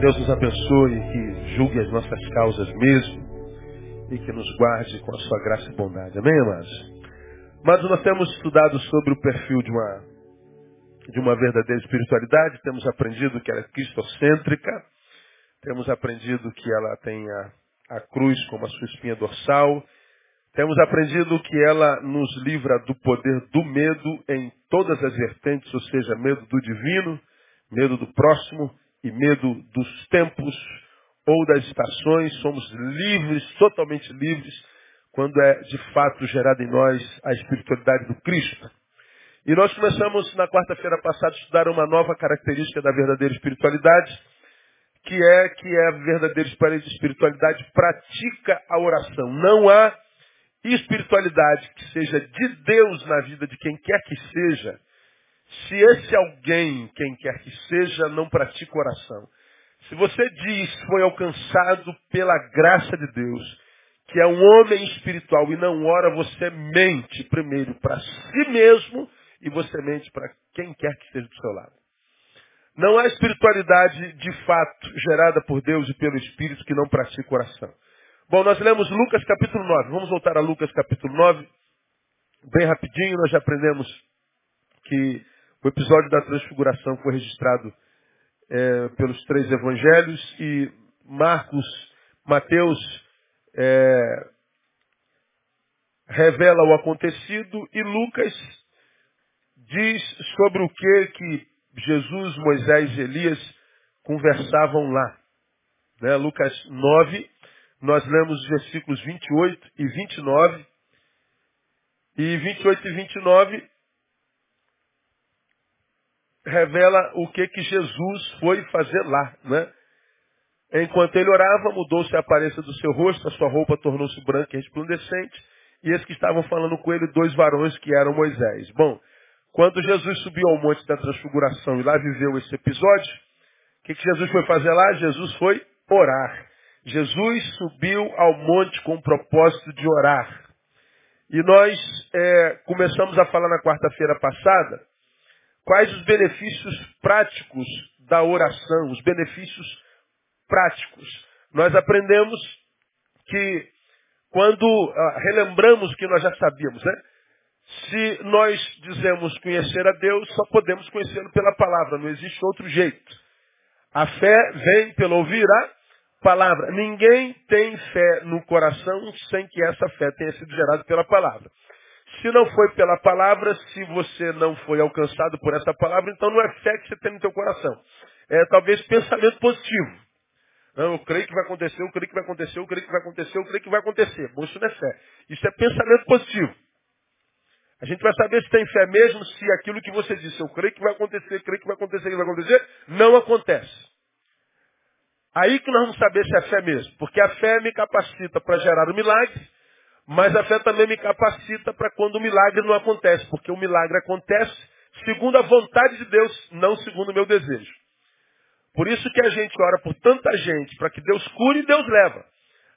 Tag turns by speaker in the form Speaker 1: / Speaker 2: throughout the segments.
Speaker 1: Deus nos abençoe, que julgue as nossas causas mesmo e que nos guarde com a sua graça e bondade. Amém, amados? Mas nós temos estudado sobre o perfil de uma, de uma verdadeira espiritualidade, temos aprendido que ela é cristocêntrica, temos aprendido que ela tem a, a cruz como a sua espinha dorsal, temos aprendido que ela nos livra do poder do medo em todas as vertentes, ou seja, medo do divino, medo do próximo e medo dos tempos ou das estações. Somos livres, totalmente livres, quando é de fato gerada em nós a espiritualidade do Cristo. E nós começamos na quarta-feira passada a estudar uma nova característica da verdadeira espiritualidade, que é que é a verdadeira espiritualidade pratica a oração. Não há espiritualidade que seja de Deus na vida de quem quer que seja, se esse alguém, quem quer que seja, não pratica oração. Se você diz foi alcançado pela graça de Deus, que é um homem espiritual e não ora, você mente primeiro para si mesmo e você mente para quem quer que esteja do seu lado. Não há espiritualidade de fato gerada por Deus e pelo Espírito que não pratica oração. Bom, nós lemos Lucas capítulo 9. Vamos voltar a Lucas capítulo 9. Bem rapidinho, nós já aprendemos que o episódio da transfiguração foi registrado é, pelos três evangelhos e Marcos, Mateus é, revela o acontecido e Lucas diz sobre o que que Jesus, Moisés e Elias conversavam lá. Né? Lucas 9, nós lemos os versículos 28 e 29. E 28 e 29 revela o que que Jesus foi fazer lá, né? Enquanto ele orava, mudou-se a aparência do seu rosto, a sua roupa tornou-se branca e resplandecente, e esses que estavam falando com ele, dois varões que eram Moisés. Bom, quando Jesus subiu ao monte da transfiguração e lá viveu esse episódio, o que, que Jesus foi fazer lá? Jesus foi orar. Jesus subiu ao monte com o propósito de orar. E nós é, começamos a falar na quarta-feira passada quais os benefícios práticos da oração, os benefícios práticos. Nós aprendemos que quando ah, relembramos que nós já sabíamos, né? Se nós dizemos conhecer a Deus, só podemos conhecê-lo pela palavra, não existe outro jeito. A fé vem pelo ouvir a palavra. Ninguém tem fé no coração sem que essa fé tenha sido gerada pela palavra. Se não foi pela palavra, se você não foi alcançado por essa palavra, então não é fé que você tem no teu coração. É talvez pensamento positivo. Não, eu creio que vai acontecer, eu creio que vai acontecer, eu creio que vai acontecer, eu creio que vai acontecer. Bom, isso não é fé. Isso é pensamento positivo. A gente vai saber se tem fé mesmo se aquilo que você disse, eu creio que vai acontecer, creio que vai acontecer, que vai acontecer, não acontece. Aí que nós vamos saber se é fé mesmo. Porque a fé me capacita para gerar o milagre, mas a fé também me capacita para quando o milagre não acontece. Porque o milagre acontece segundo a vontade de Deus, não segundo o meu desejo. Por isso que a gente ora por tanta gente, para que Deus cure e Deus leva.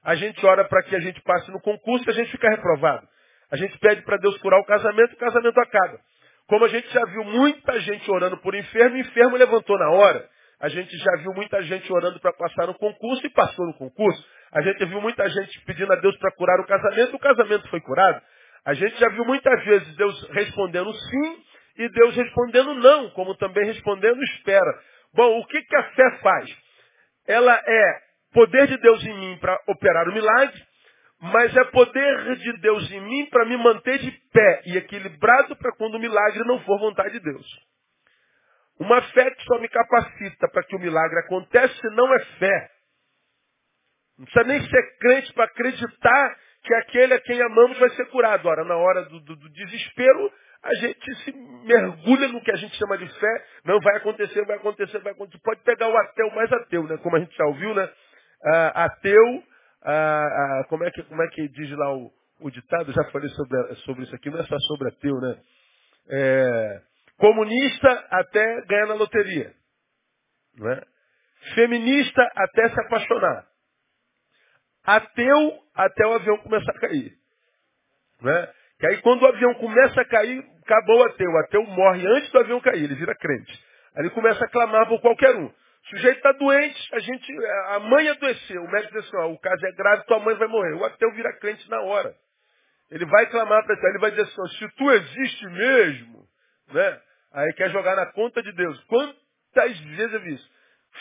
Speaker 1: A gente ora para que a gente passe no concurso e a gente fica reprovado. A gente pede para Deus curar o casamento e o casamento acaba. Como a gente já viu muita gente orando por enfermo, o enfermo levantou na hora. A gente já viu muita gente orando para passar no concurso e passou no concurso. A gente viu muita gente pedindo a Deus para curar o casamento, o casamento foi curado. A gente já viu muitas vezes Deus respondendo sim e Deus respondendo não, como também respondendo espera. Bom, o que, que a fé faz? Ela é poder de Deus em mim para operar o milagre, mas é poder de Deus em mim para me manter de pé e equilibrado para quando o milagre não for vontade de Deus. Uma fé que só me capacita para que o milagre aconteça não é fé. Não precisa nem ser crente para acreditar que aquele a quem amamos vai ser curado. Ora, na hora do, do, do, desespero, a gente se mergulha no que a gente chama de fé. Não vai acontecer, vai acontecer, vai acontecer. Pode pegar o ateu mais ateu, né? Como a gente já ouviu, né? Ah, ateu, ah, ah, como, é que, como é que diz lá o, o ditado? Já falei sobre, sobre isso aqui, não é só sobre ateu, né? É, Comunista até ganhar na loteria. Não é? Feminista até se apaixonar. Ateu até o avião começar a cair. Não é? Que aí quando o avião começa a cair, acabou o ateu. O ateu morre antes do avião cair, ele vira crente. Aí ele começa a clamar por qualquer um. O sujeito está doente, a gente, a mãe adoeceu. O médico diz assim, ó, o caso é grave, tua mãe vai morrer. O ateu vira crente na hora. Ele vai clamar para ele vai dizer assim, se tu existe mesmo, né? Aí quer jogar na conta de Deus. Quantas vezes eu vi isso?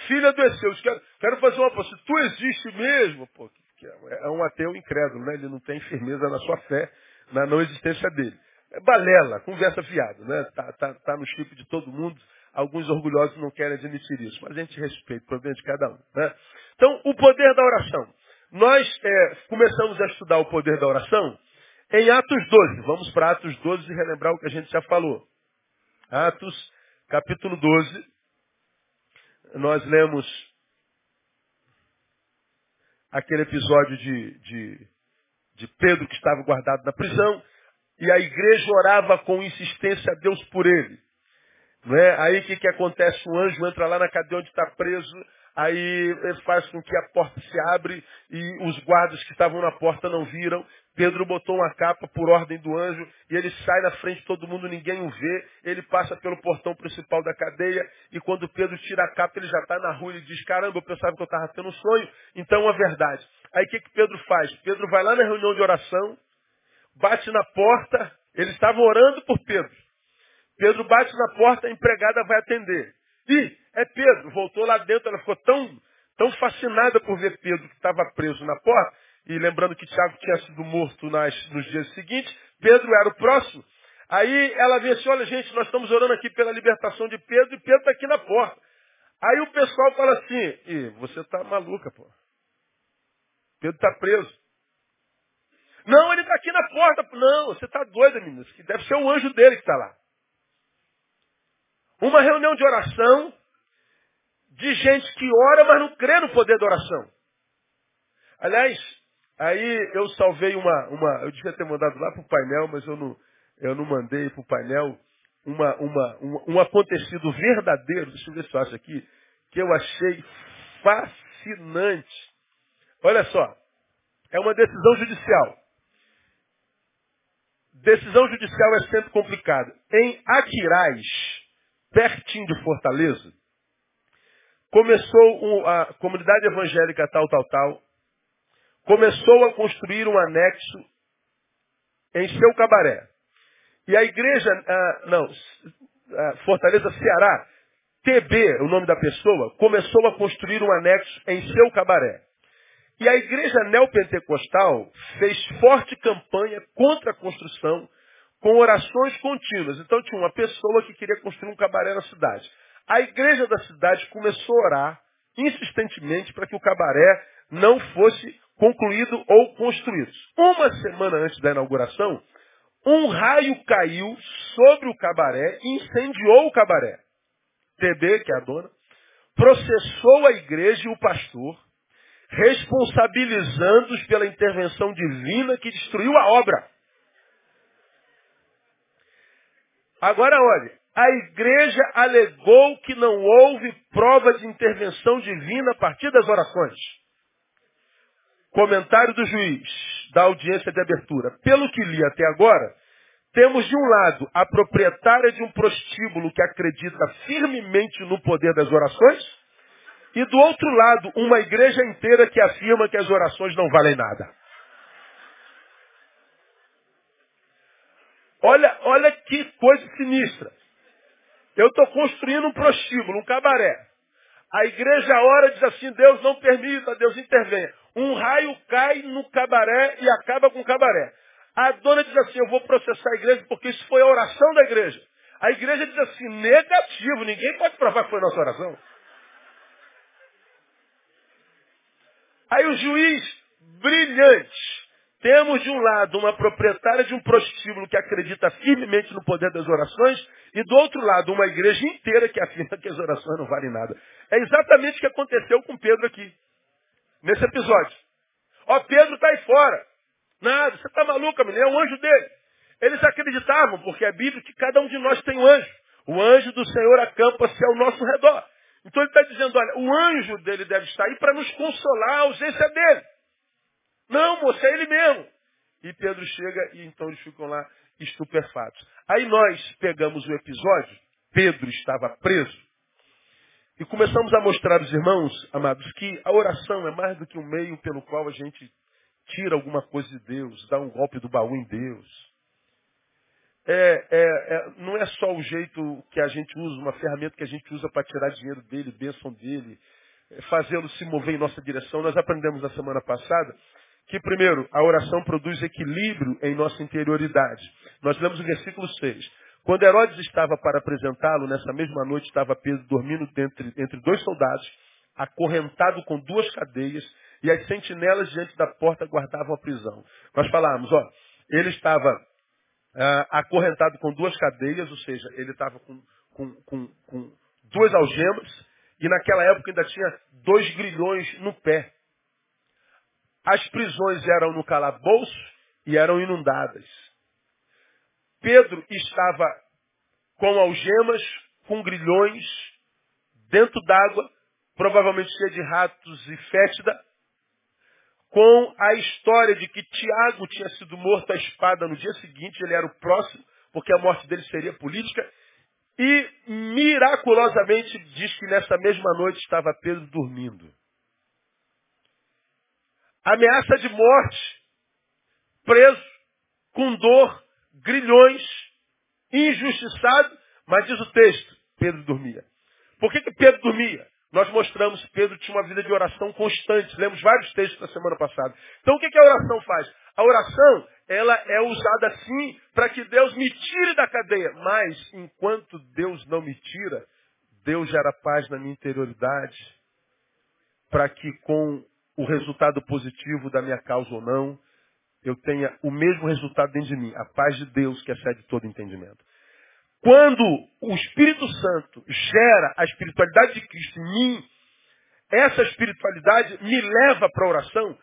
Speaker 1: Filho adoeceu, quero, quero fazer uma se tu existe mesmo, pô, é, é um ateu incrédulo, né? Ele não tem firmeza na sua fé, na não existência dele. É balela, conversa fiada, né? Tá, tá, tá no chip de todo mundo. Alguns orgulhosos não querem admitir isso, mas a gente respeita o problema de cada um. Né? Então, o poder da oração. Nós é, começamos a estudar o poder da oração em Atos 12. Vamos para Atos 12 e relembrar o que a gente já falou. Atos, capítulo 12. Nós lemos aquele episódio de, de, de Pedro que estava guardado na prisão e a igreja orava com insistência a Deus por ele. Não é? Aí o que, que acontece? O anjo entra lá na cadeia onde está preso, aí faz com que a porta se abre e os guardas que estavam na porta não viram. Pedro botou uma capa por ordem do anjo e ele sai na frente de todo mundo, ninguém o vê. Ele passa pelo portão principal da cadeia e quando Pedro tira a capa, ele já está na rua e diz, caramba, eu pensava que eu estava tendo um sonho, então é verdade. Aí o que, que Pedro faz? Pedro vai lá na reunião de oração, bate na porta, eles estavam orando por Pedro. Pedro bate na porta, a empregada vai atender. E é Pedro. Voltou lá dentro, ela ficou tão, tão fascinada por ver Pedro que estava preso na porta. E lembrando que Tiago tinha sido morto nas, nos dias seguintes, Pedro era o próximo. Aí ela vê assim, olha gente, nós estamos orando aqui pela libertação de Pedro e Pedro está aqui na porta. Aí o pessoal fala assim, e você está maluca, pô. Pedro está preso. Não, ele está aqui na porta. Não, você está doida, menina. Deve ser o anjo dele que está lá. Uma reunião de oração de gente que ora, mas não crê no poder da oração. Aliás, aí eu salvei uma, uma eu devia ter mandado lá para o painel, mas eu não, eu não mandei para o painel uma, uma, um, acontecido verdadeiro, deixa eu ver se eu acho aqui, que eu achei fascinante. Olha só, é uma decisão judicial. Decisão judicial é sempre complicado. Em Aquiraz, pertinho de Fortaleza, começou a comunidade evangélica tal, tal, tal, começou a construir um anexo em seu cabaré. E a igreja, ah, não, ah, Fortaleza Ceará, TB, o nome da pessoa, começou a construir um anexo em seu cabaré. E a igreja neopentecostal fez forte campanha contra a construção, com orações contínuas. Então tinha uma pessoa que queria construir um cabaré na cidade. A igreja da cidade começou a orar insistentemente para que o cabaré não fosse concluído ou construído. Uma semana antes da inauguração, um raio caiu sobre o cabaré e incendiou o cabaré. TB, que é a dona, processou a igreja e o pastor, responsabilizando-os pela intervenção divina que destruiu a obra. Agora olhe, a igreja alegou que não houve prova de intervenção divina a partir das orações. Comentário do juiz da audiência de abertura. Pelo que li até agora, temos de um lado a proprietária de um prostíbulo que acredita firmemente no poder das orações, e do outro lado, uma igreja inteira que afirma que as orações não valem nada. Olha, olha que coisa sinistra. Eu estou construindo um prostíbulo, um cabaré. A igreja ora diz assim, Deus não permita, Deus intervenha. Um raio cai no cabaré e acaba com o cabaré. A dona diz assim, eu vou processar a igreja porque isso foi a oração da igreja. A igreja diz assim, negativo, ninguém pode provar que foi nossa oração. Aí o juiz, brilhante, temos de um lado uma proprietária de um prostíbulo que acredita firmemente no poder das orações e do outro lado uma igreja inteira que afirma que as orações não valem nada. É exatamente o que aconteceu com Pedro aqui, nesse episódio. Ó, Pedro está aí fora. Nada, você está maluca, menina, é um anjo dele. Eles acreditavam, porque é bíblico, que cada um de nós tem um anjo. O anjo do Senhor acampa-se ao nosso redor. Então ele está dizendo, olha, o anjo dele deve estar aí para nos consolar a ausência dele. Não, moça, é ele mesmo. E Pedro chega e então eles ficam lá estupefatos. Aí nós pegamos o episódio, Pedro estava preso, e começamos a mostrar aos irmãos, amados, que a oração é mais do que um meio pelo qual a gente tira alguma coisa de Deus, dá um golpe do baú em Deus. É, é, é, não é só o jeito que a gente usa, uma ferramenta que a gente usa para tirar dinheiro dele, bênção dele, é fazê-lo se mover em nossa direção. Nós aprendemos na semana passada que, primeiro, a oração produz equilíbrio em nossa interioridade. Nós lemos o versículo 6. Quando Herodes estava para apresentá-lo, nessa mesma noite estava Pedro dormindo entre, entre dois soldados, acorrentado com duas cadeias, e as sentinelas diante da porta guardavam a prisão. Nós falamos, ó, ele estava ah, acorrentado com duas cadeias, ou seja, ele estava com, com, com, com duas algemas, e naquela época ainda tinha dois grilhões no pé. As prisões eram no calabouço e eram inundadas. Pedro estava com algemas, com grilhões, dentro d'água, provavelmente cheia de ratos e fétida, com a história de que Tiago tinha sido morto à espada no dia seguinte, ele era o próximo, porque a morte dele seria política, e miraculosamente diz que nessa mesma noite estava Pedro dormindo. Ameaça de morte, preso, com dor, grilhões, injustiçado, mas diz o texto, Pedro dormia. Por que, que Pedro dormia? Nós mostramos que Pedro tinha uma vida de oração constante. Lemos vários textos na semana passada. Então o que, que a oração faz? A oração, ela é usada assim para que Deus me tire da cadeia. Mas, enquanto Deus não me tira, Deus gera paz na minha interioridade. Para que com o resultado positivo da minha causa ou não, eu tenha o mesmo resultado dentro de mim. A paz de Deus que excede todo entendimento. Quando o Espírito Santo gera a espiritualidade de Cristo em mim, essa espiritualidade me leva para a oração,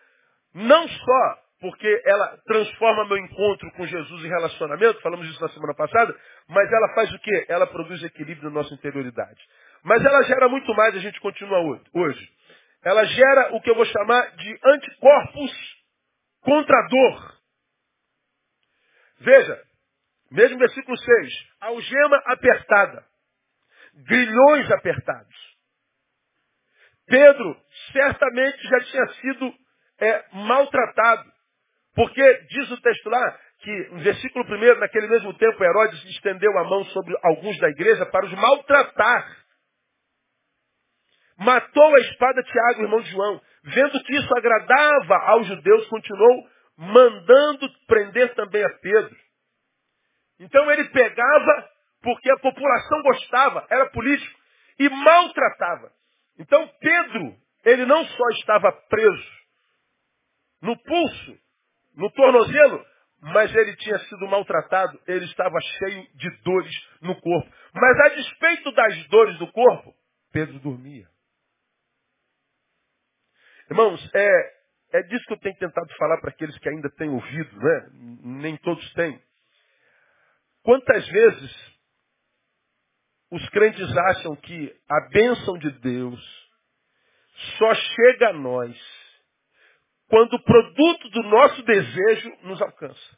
Speaker 1: não só porque ela transforma meu encontro com Jesus em relacionamento, falamos isso na semana passada, mas ela faz o quê? Ela produz equilíbrio na nossa interioridade. Mas ela gera muito mais, a gente continua hoje. Ela gera o que eu vou chamar de anticorpos contra a dor. Veja, mesmo versículo 6. Algema apertada. Grilhões apertados. Pedro certamente já tinha sido é, maltratado. Porque diz o texto lá que, no versículo 1, naquele mesmo tempo, Herodes estendeu a mão sobre alguns da igreja para os maltratar. Matou a espada Tiago, irmão de João. Vendo que isso agradava aos judeus, continuou mandando prender também a Pedro. Então ele pegava porque a população gostava, era político, e maltratava. Então Pedro, ele não só estava preso no pulso, no tornozelo, mas ele tinha sido maltratado, ele estava cheio de dores no corpo. Mas a despeito das dores do corpo, Pedro dormia. Irmãos, é, é disso que eu tenho tentado falar para aqueles que ainda têm ouvido, né? Nem todos têm. Quantas vezes os crentes acham que a bênção de Deus só chega a nós quando o produto do nosso desejo nos alcança?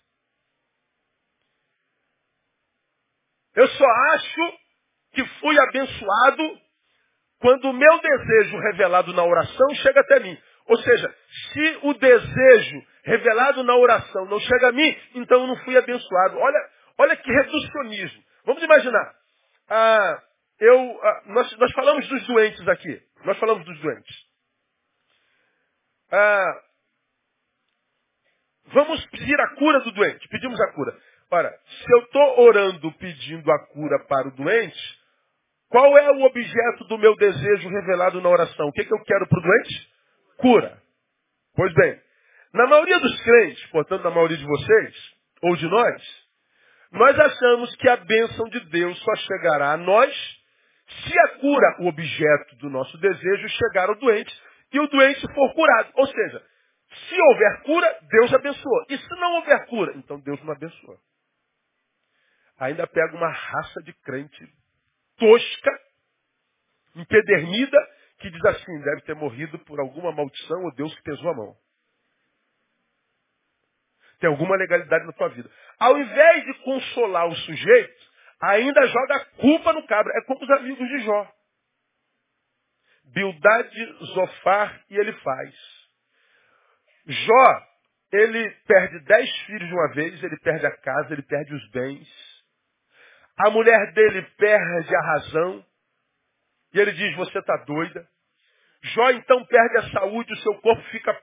Speaker 1: Eu só acho que fui abençoado quando o meu desejo revelado na oração chega até mim. Ou seja, se o desejo revelado na oração não chega a mim, então eu não fui abençoado. Olha, Olha que reducionismo. Vamos imaginar. Ah, eu, ah, nós, nós, falamos dos doentes aqui. Nós falamos dos doentes. Ah, vamos pedir a cura do doente. Pedimos a cura. Ora, se eu estou orando pedindo a cura para o doente, qual é o objeto do meu desejo revelado na oração? O que, que eu quero para o doente? Cura. Pois bem, na maioria dos crentes, portanto, na maioria de vocês, ou de nós, nós achamos que a bênção de Deus só chegará a nós se a cura, o objeto do nosso desejo, chegar ao doente e o doente for curado. Ou seja, se houver cura, Deus abençoou. E se não houver cura, então Deus não abençoa. Ainda pega uma raça de crente tosca, empedernida, que diz assim, deve ter morrido por alguma maldição ou Deus que pesou a mão. Tem alguma legalidade na tua vida. Ao invés de consolar o sujeito, ainda joga culpa no cabra. É como os amigos de Jó. Bildade, Zofar e ele faz. Jó, ele perde dez filhos de uma vez, ele perde a casa, ele perde os bens. A mulher dele perde a razão. E ele diz, você está doida. Jó então perde a saúde, o seu corpo fica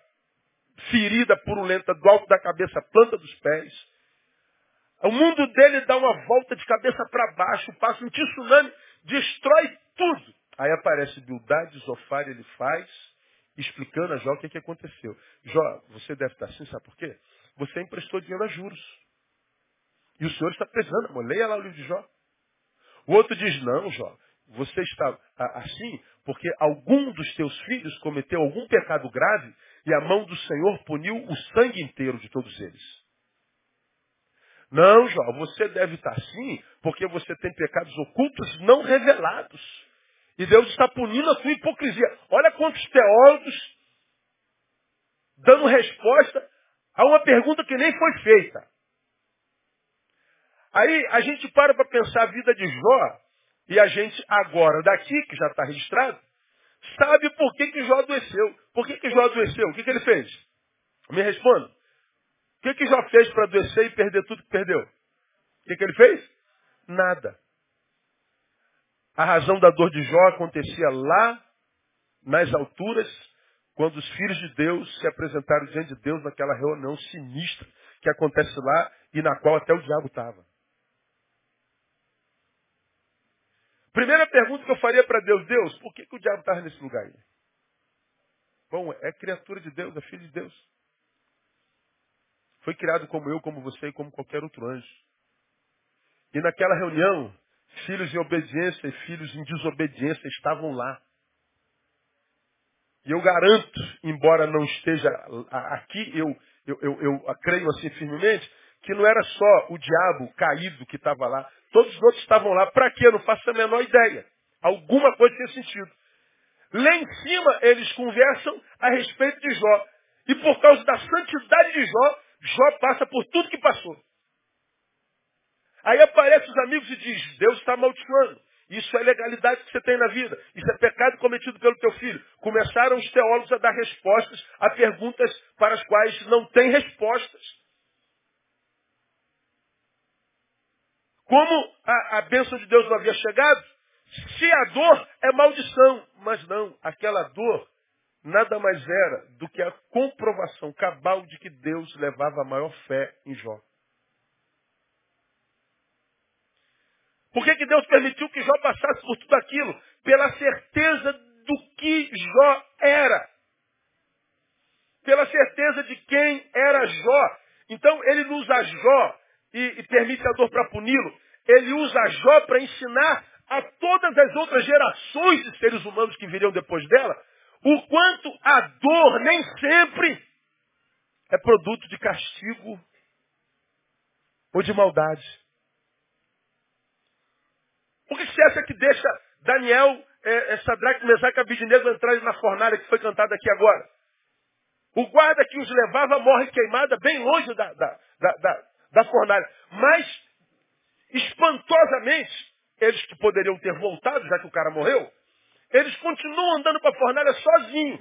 Speaker 1: ferida, purulenta, do alto da cabeça, planta dos pés. O mundo dele dá uma volta de cabeça para baixo, passa um tsunami, destrói tudo. Aí aparece Bildade, Zofar, ele faz, explicando a Jó o que, que aconteceu. Jó, você deve estar assim, sabe por quê? Você emprestou dinheiro a juros. E o Senhor está pesando, amor. Leia lá o livro de Jó. O outro diz, não, Jó, você está assim porque algum dos teus filhos cometeu algum pecado grave e a mão do Senhor puniu o sangue inteiro de todos eles. Não, Jó, você deve estar assim porque você tem pecados ocultos não revelados. E Deus está punindo a sua hipocrisia. Olha quantos teólogos dando resposta a uma pergunta que nem foi feita. Aí a gente para para pensar a vida de Jó e a gente agora, daqui, que já está registrado, sabe por que, que Jó adoeceu. Por que, que Jó adoeceu? O que, que ele fez? Me responda. O que, que Jó fez para adoecer e perder tudo que perdeu? O que, que ele fez? Nada. A razão da dor de Jó acontecia lá nas alturas, quando os filhos de Deus se apresentaram diante de Deus naquela reunião sinistra que acontece lá e na qual até o diabo estava. Primeira pergunta que eu faria para Deus, Deus, por que, que o diabo estava nesse lugar aí? Bom, é criatura de Deus, é filho de Deus. Foi criado como eu, como você e como qualquer outro anjo. E naquela reunião, filhos em obediência e filhos em desobediência estavam lá. E eu garanto, embora não esteja aqui, eu, eu, eu, eu creio assim firmemente, que não era só o diabo caído que estava lá. Todos os outros estavam lá. Para quê? Eu não faço a menor ideia. Alguma coisa tinha sentido. Lá em cima, eles conversam a respeito de Jó. E por causa da santidade de Jó, Jó passa por tudo que passou. Aí aparecem os amigos e diz, Deus está amaldiçoando. Isso é legalidade que você tem na vida. Isso é pecado cometido pelo teu filho. Começaram os teólogos a dar respostas a perguntas para as quais não tem respostas. Como a, a bênção de Deus não havia chegado, se a dor é maldição. Mas não, aquela dor nada mais era do que a comprovação cabal de que Deus levava a maior fé em Jó. Por que, que Deus permitiu que Jó passasse por tudo aquilo? Pela certeza do que Jó era. Pela certeza de quem era Jó. Então ele não usa Jó e, e permite a dor para puni-lo. Ele usa Jó para ensinar a todas as outras gerações de seres humanos que viriam depois dela o quanto a dor nem sempre é produto de castigo ou de maldade. Por que você acha que deixa Daniel, é, é, Sadraque, Mesaque e Abidinego na fornalha que foi cantada aqui agora? O guarda que os levava morre queimada bem longe da, da, da, da fornalha. Mas, espantosamente, eles que poderiam ter voltado, já que o cara morreu, eles continuam andando para a fornalha sozinhos.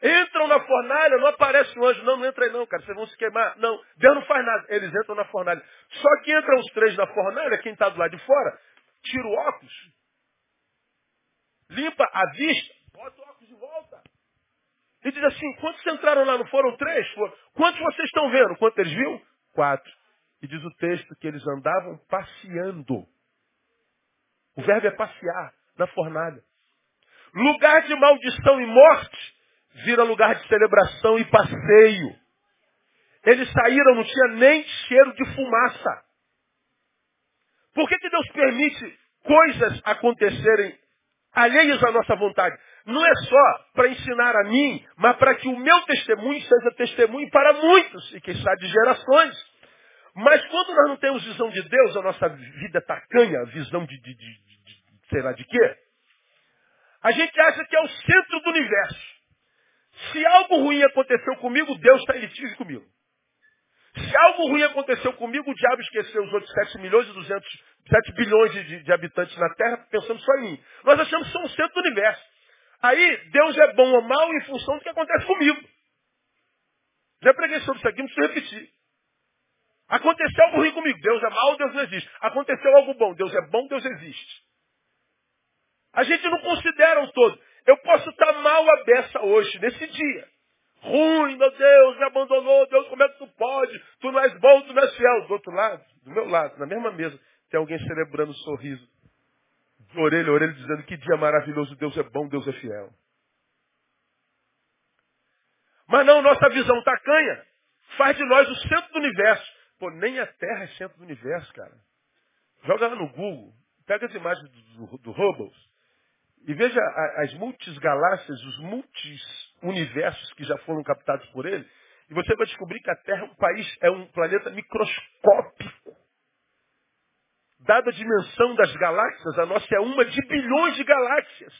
Speaker 1: Entram na fornalha, não aparece o anjo, não, não entra aí não, cara, vocês vão se queimar. Não, Deus não faz nada. Eles entram na fornalha. Só que entram os três na fornalha, quem está do lado de fora, tira o óculos, limpa a vista, bota o óculos de volta. E diz assim, quantos entraram lá? Não foram três? Foram. Quantos vocês estão vendo? Quantos eles viram? Quatro. E diz o texto que eles andavam passeando. O verbo é passear na fornalha. Lugar de maldição e morte vira lugar de celebração e passeio. Eles saíram, não tinha nem cheiro de fumaça. Por que, que Deus permite coisas acontecerem alheias à nossa vontade? Não é só para ensinar a mim, mas para que o meu testemunho seja testemunho para muitos, e quem sabe de gerações. Mas quando nós não temos visão de Deus, a nossa vida tacanha, visão de, de, de, de sei lá de quê, a gente acha que é o centro do universo. Se algo ruim aconteceu comigo, Deus está em litígio comigo. Se algo ruim aconteceu comigo, o diabo esqueceu os outros 7 milhões e 200, 7 bilhões de, de habitantes na Terra, pensando só em mim. Nós achamos que somos o centro do universo. Aí, Deus é bom ou mal em função do que acontece comigo. Já preguei sobre isso aqui, não preciso repetir. Aconteceu algo ruim comigo, Deus é mal, Deus não existe. Aconteceu algo bom, Deus é bom, Deus existe. A gente não considera o todo. Eu posso estar mal a beça hoje, nesse dia. Ruim, meu Deus, me abandonou, Deus, como é que tu pode? Tu não és bom, tu não és fiel. Do outro lado, do meu lado, na mesma mesa, tem alguém celebrando um sorriso. Orelha a orelha, dizendo que dia maravilhoso, Deus é bom, Deus é fiel. Mas não, nossa visão tacanha faz de nós o centro do universo. Pô, nem a Terra é centro do universo, cara. Joga lá no Google, pega as imagens do, do, do Hubble e veja as multisgaláxias, os multi-universos que já foram captados por ele, e você vai descobrir que a Terra é um país, é um planeta microscópico. Dada a dimensão das galáxias, a nossa é uma de bilhões de galáxias.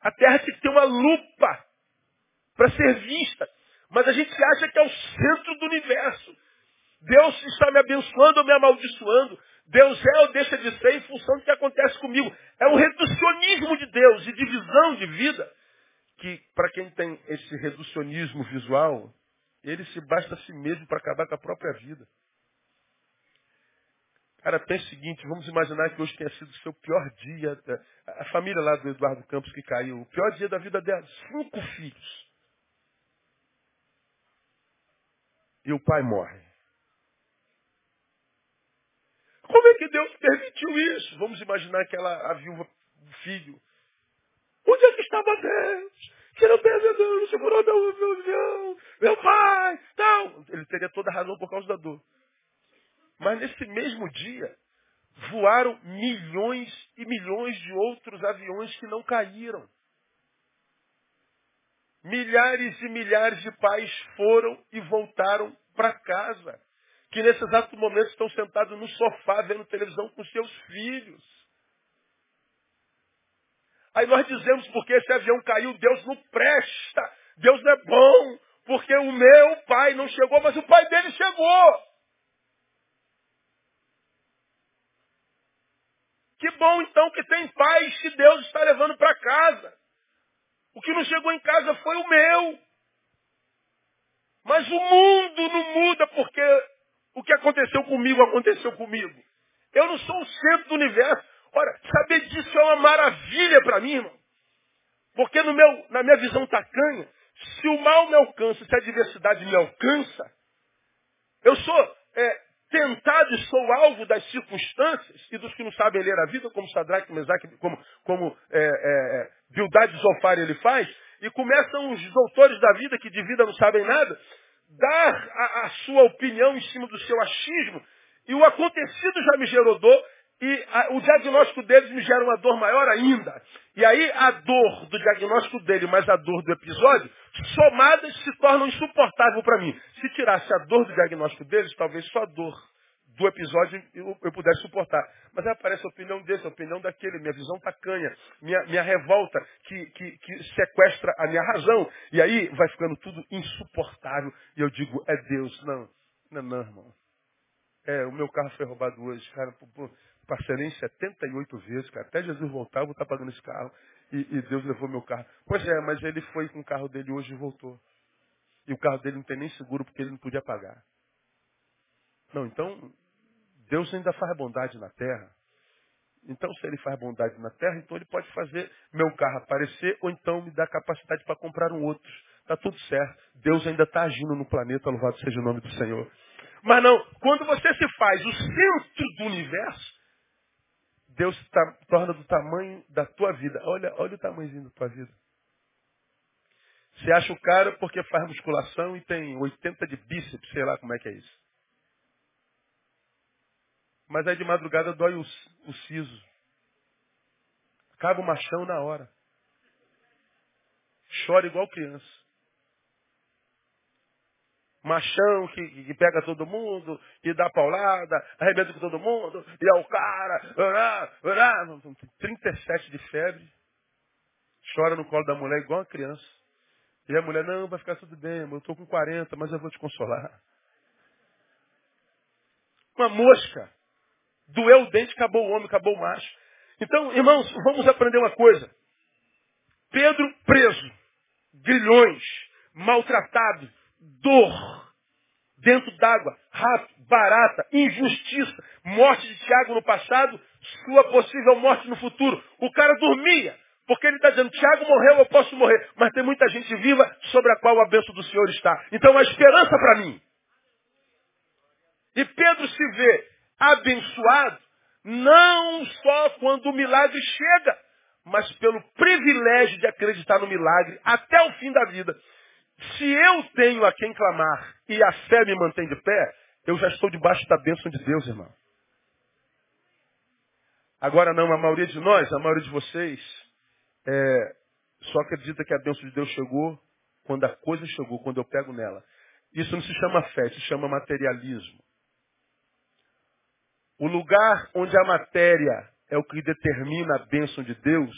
Speaker 1: A Terra tem que ter uma lupa para ser vista. Mas a gente acha que é o centro do universo. Deus está me abençoando ou me amaldiçoando. Deus é ou deixa de ser em função do que acontece comigo. É um reducionismo de Deus e de visão de vida que, para quem tem esse reducionismo visual, ele se basta a si mesmo para acabar com a própria vida. Cara, pensa o seguinte, vamos imaginar que hoje tenha sido o seu pior dia. A família lá do Eduardo Campos que caiu, o pior dia da vida dela, cinco filhos. E o pai morre. Como é que Deus permitiu isso? Vamos imaginar que ela, a viúva, o filho. Onde é que estava Deus? Que não percebeu, não segurou meu, meu meu pai, tal. Ele teria toda a razão por causa da dor. Mas nesse mesmo dia, voaram milhões e milhões de outros aviões que não caíram. Milhares e milhares de pais foram e voltaram para casa que nesse exato momento estão sentados no sofá vendo televisão com seus filhos. Aí nós dizemos, porque esse avião caiu, Deus não presta, Deus não é bom, porque o meu pai não chegou, mas o pai dele chegou. Que bom então que tem paz que Deus está levando para casa. O que não chegou em casa foi o meu. Mas o mundo não muda porque o que aconteceu comigo, aconteceu comigo. Eu não sou o centro do universo. Ora, saber disso é uma maravilha para mim, irmão. Porque no meu, na minha visão tacanha, se o mal me alcança, se a adversidade me alcança, eu sou é, tentado sou alvo das circunstâncias e dos que não sabem ler a vida, como Sadraque, Mesaque, como, como é, é, Bildade Zofar ele faz, e começam os doutores da vida que de vida não sabem nada, dar a, a, sua opinião em cima do seu achismo, e o acontecido já me gerou dor, e a, o diagnóstico deles me gera uma dor maior ainda. E aí a dor do diagnóstico dele mais a dor do episódio, somadas se tornam insuportável para mim. Se tirasse a dor do diagnóstico deles, talvez só a dor do episódio eu, eu pudesse suportar. Mas aí aparece a opinião desse, a opinião daquele, minha visão tacanha, minha, minha revolta que, que, que sequestra a minha razão. E aí vai ficando tudo insuportável. E eu digo, é Deus. Não, não, não, irmão. É, o meu carro foi roubado hoje, cara. Parcelei em 78 vezes, cara. Até Jesus voltar, eu vou estar pagando esse carro. E, e Deus levou meu carro. Pois é, mas ele foi com o carro dele hoje e voltou. E o carro dele não tem nem seguro porque ele não podia pagar. Não, então Deus ainda faz bondade na terra. Então, se ele faz bondade na terra, então ele pode fazer meu carro aparecer ou então me dar capacidade para comprar um outro. Está tudo certo. Deus ainda está agindo no planeta, louvado seja o nome do Senhor. Mas não, quando você se faz o centro do universo, Deus tá, torna do tamanho da tua vida. Olha, olha o tamanhozinho da tua vida. Você acha o cara porque faz musculação e tem 80 de bíceps, sei lá como é que é isso. Mas aí de madrugada dói o, o siso. Acaba o machão na hora. Chora igual criança. Machão que, que pega todo mundo, e dá paulada, arrebenta com todo mundo, e é o cara, orá, orá, 37 de febre, chora no colo da mulher igual uma criança. E a mulher, não, vai ficar tudo bem, eu estou com 40, mas eu vou te consolar. Uma mosca. Doeu o dente, acabou o homem, acabou o macho. Então, irmãos, vamos aprender uma coisa. Pedro preso, grilhões, maltratado, dor, dentro d'água, rato, barata, injustiça, morte de Tiago no passado, sua possível morte no futuro. O cara dormia, porque ele está dizendo, Tiago morreu, eu posso morrer. Mas tem muita gente viva sobre a qual a bênção do Senhor está. Então, a esperança para mim. E Pedro se vê abençoado não só quando o milagre chega, mas pelo privilégio de acreditar no milagre até o fim da vida. Se eu tenho a quem clamar e a fé me mantém de pé, eu já estou debaixo da bênção de Deus, irmão. Agora não, a maioria de nós, a maioria de vocês, é, só acredita que a bênção de Deus chegou quando a coisa chegou, quando eu pego nela. Isso não se chama fé, se chama materialismo. O lugar onde a matéria é o que determina a bênção de Deus,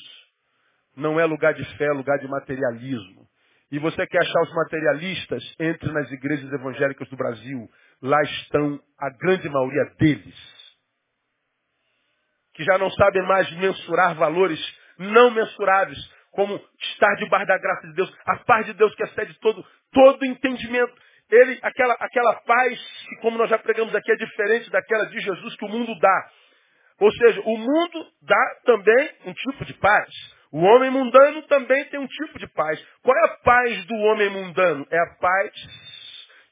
Speaker 1: não é lugar de fé, é lugar de materialismo. E você quer achar os materialistas, entre nas igrejas evangélicas do Brasil. Lá estão a grande maioria deles. Que já não sabem mais mensurar valores não mensuráveis, como estar debaixo da graça de Deus, a paz de Deus que excede todo, todo entendimento. Ele, aquela, aquela paz que, como nós já pregamos aqui, é diferente daquela de Jesus que o mundo dá. Ou seja, o mundo dá também um tipo de paz. O homem mundano também tem um tipo de paz. Qual é a paz do homem mundano? É a paz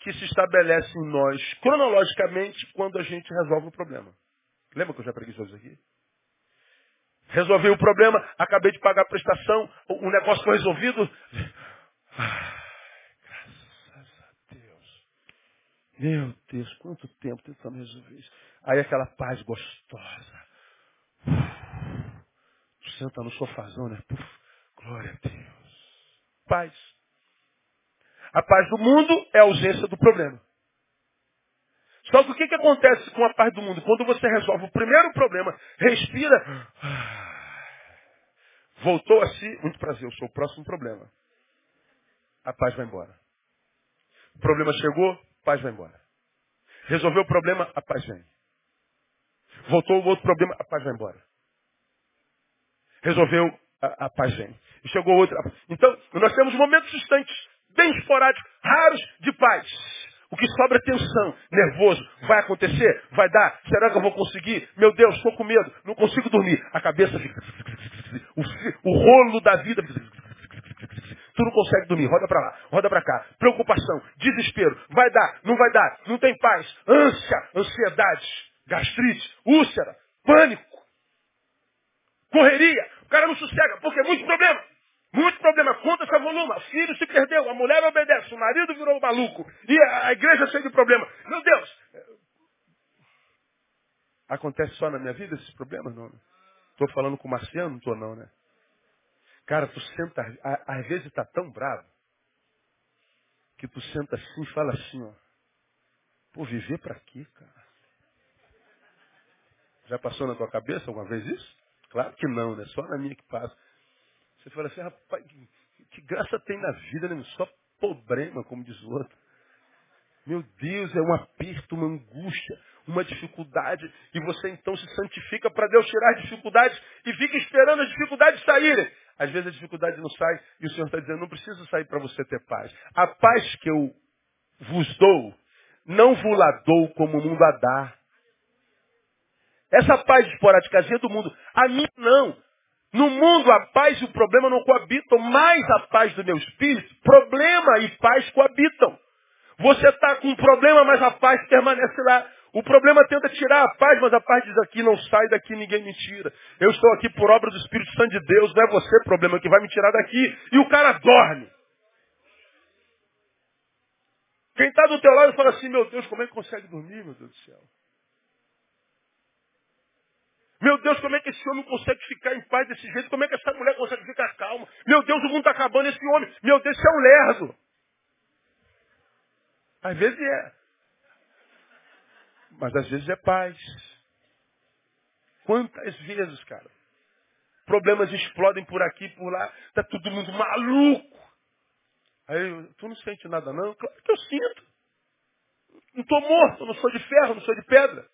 Speaker 1: que se estabelece em nós cronologicamente quando a gente resolve o problema. Lembra que eu já preguei isso aqui? Resolvi o problema, acabei de pagar a prestação, o negócio foi resolvido. Graças a Deus. Meu Deus, quanto tempo tentando resolver isso. Aí aquela paz gostosa. Senta no sofazão, né? Puf, glória a Deus. Paz. A paz do mundo é a ausência do problema. Só que o que, que acontece com a paz do mundo? Quando você resolve o primeiro problema, respira, voltou a si, muito prazer, eu sou o próximo problema. A paz vai embora. O problema chegou, a paz vai embora. Resolveu o problema, a paz vem. Voltou o outro problema, a paz vai embora resolveu a, a paz vem. E chegou outra. Então, nós temos momentos distantes, bem esporádicos, raros de paz. O que sobra é tensão, nervoso. Vai acontecer? Vai dar? Será que eu vou conseguir? Meu Deus, estou com medo, não consigo dormir. A cabeça fica. O, o rolo da vida. Tu não consegue dormir, roda para lá, roda para cá. Preocupação, desespero, vai dar, não vai dar, não tem paz, ânsia, ansiedade, gastrite, úlcera, pânico. Correria. Cara não sossega, porque é muito problema. Muito problema. Conta essa volume. O filho se perdeu, a mulher obedece, o marido virou maluco. E a igreja cheia de problema. Meu Deus! Acontece só na minha vida esses problemas? Não. Estou falando com o Marciano? Não estou não, né? Cara, tu senta, às vezes está tão bravo, que tu senta assim e fala assim, ó. Pô, viver para quê, cara? Já passou na tua cabeça alguma vez isso? Claro que não, né? Só na minha que passa. Você fala assim, rapaz, que, que graça tem na vida, né? Só problema, como diz o outro. Meu Deus, é um aperto, uma angústia, uma dificuldade. E você então se santifica para Deus tirar as dificuldades e fica esperando as dificuldades saírem. Às vezes a dificuldade não sai e o Senhor está dizendo, não precisa sair para você ter paz. A paz que eu vos dou, não vos la dou como o mundo a dá. Essa paz esporádicazinha do mundo. A mim não. No mundo a paz e o problema não coabitam, mas a paz do meu espírito, problema e paz coabitam. Você está com um problema, mas a paz permanece lá. O problema tenta tirar a paz, mas a paz diz aqui, não sai daqui, ninguém me tira. Eu estou aqui por obra do Espírito Santo de Deus, não é você problema que vai me tirar daqui. E o cara dorme. Quem está do teu lado fala assim, meu Deus, como é que consegue dormir, meu Deus do céu? Meu Deus, como é que esse homem consegue ficar em paz desse jeito? Como é que essa mulher consegue ficar calma? Meu Deus, o mundo está acabando esse homem. Meu Deus, esse é um lerdo. Às vezes é. Mas às vezes é paz. Quantas vezes, cara? Problemas explodem por aqui, por lá. Está todo mundo maluco. Aí, tu não sente nada não? Claro que eu sinto. Não estou morto, não sou de ferro, não sou de pedra.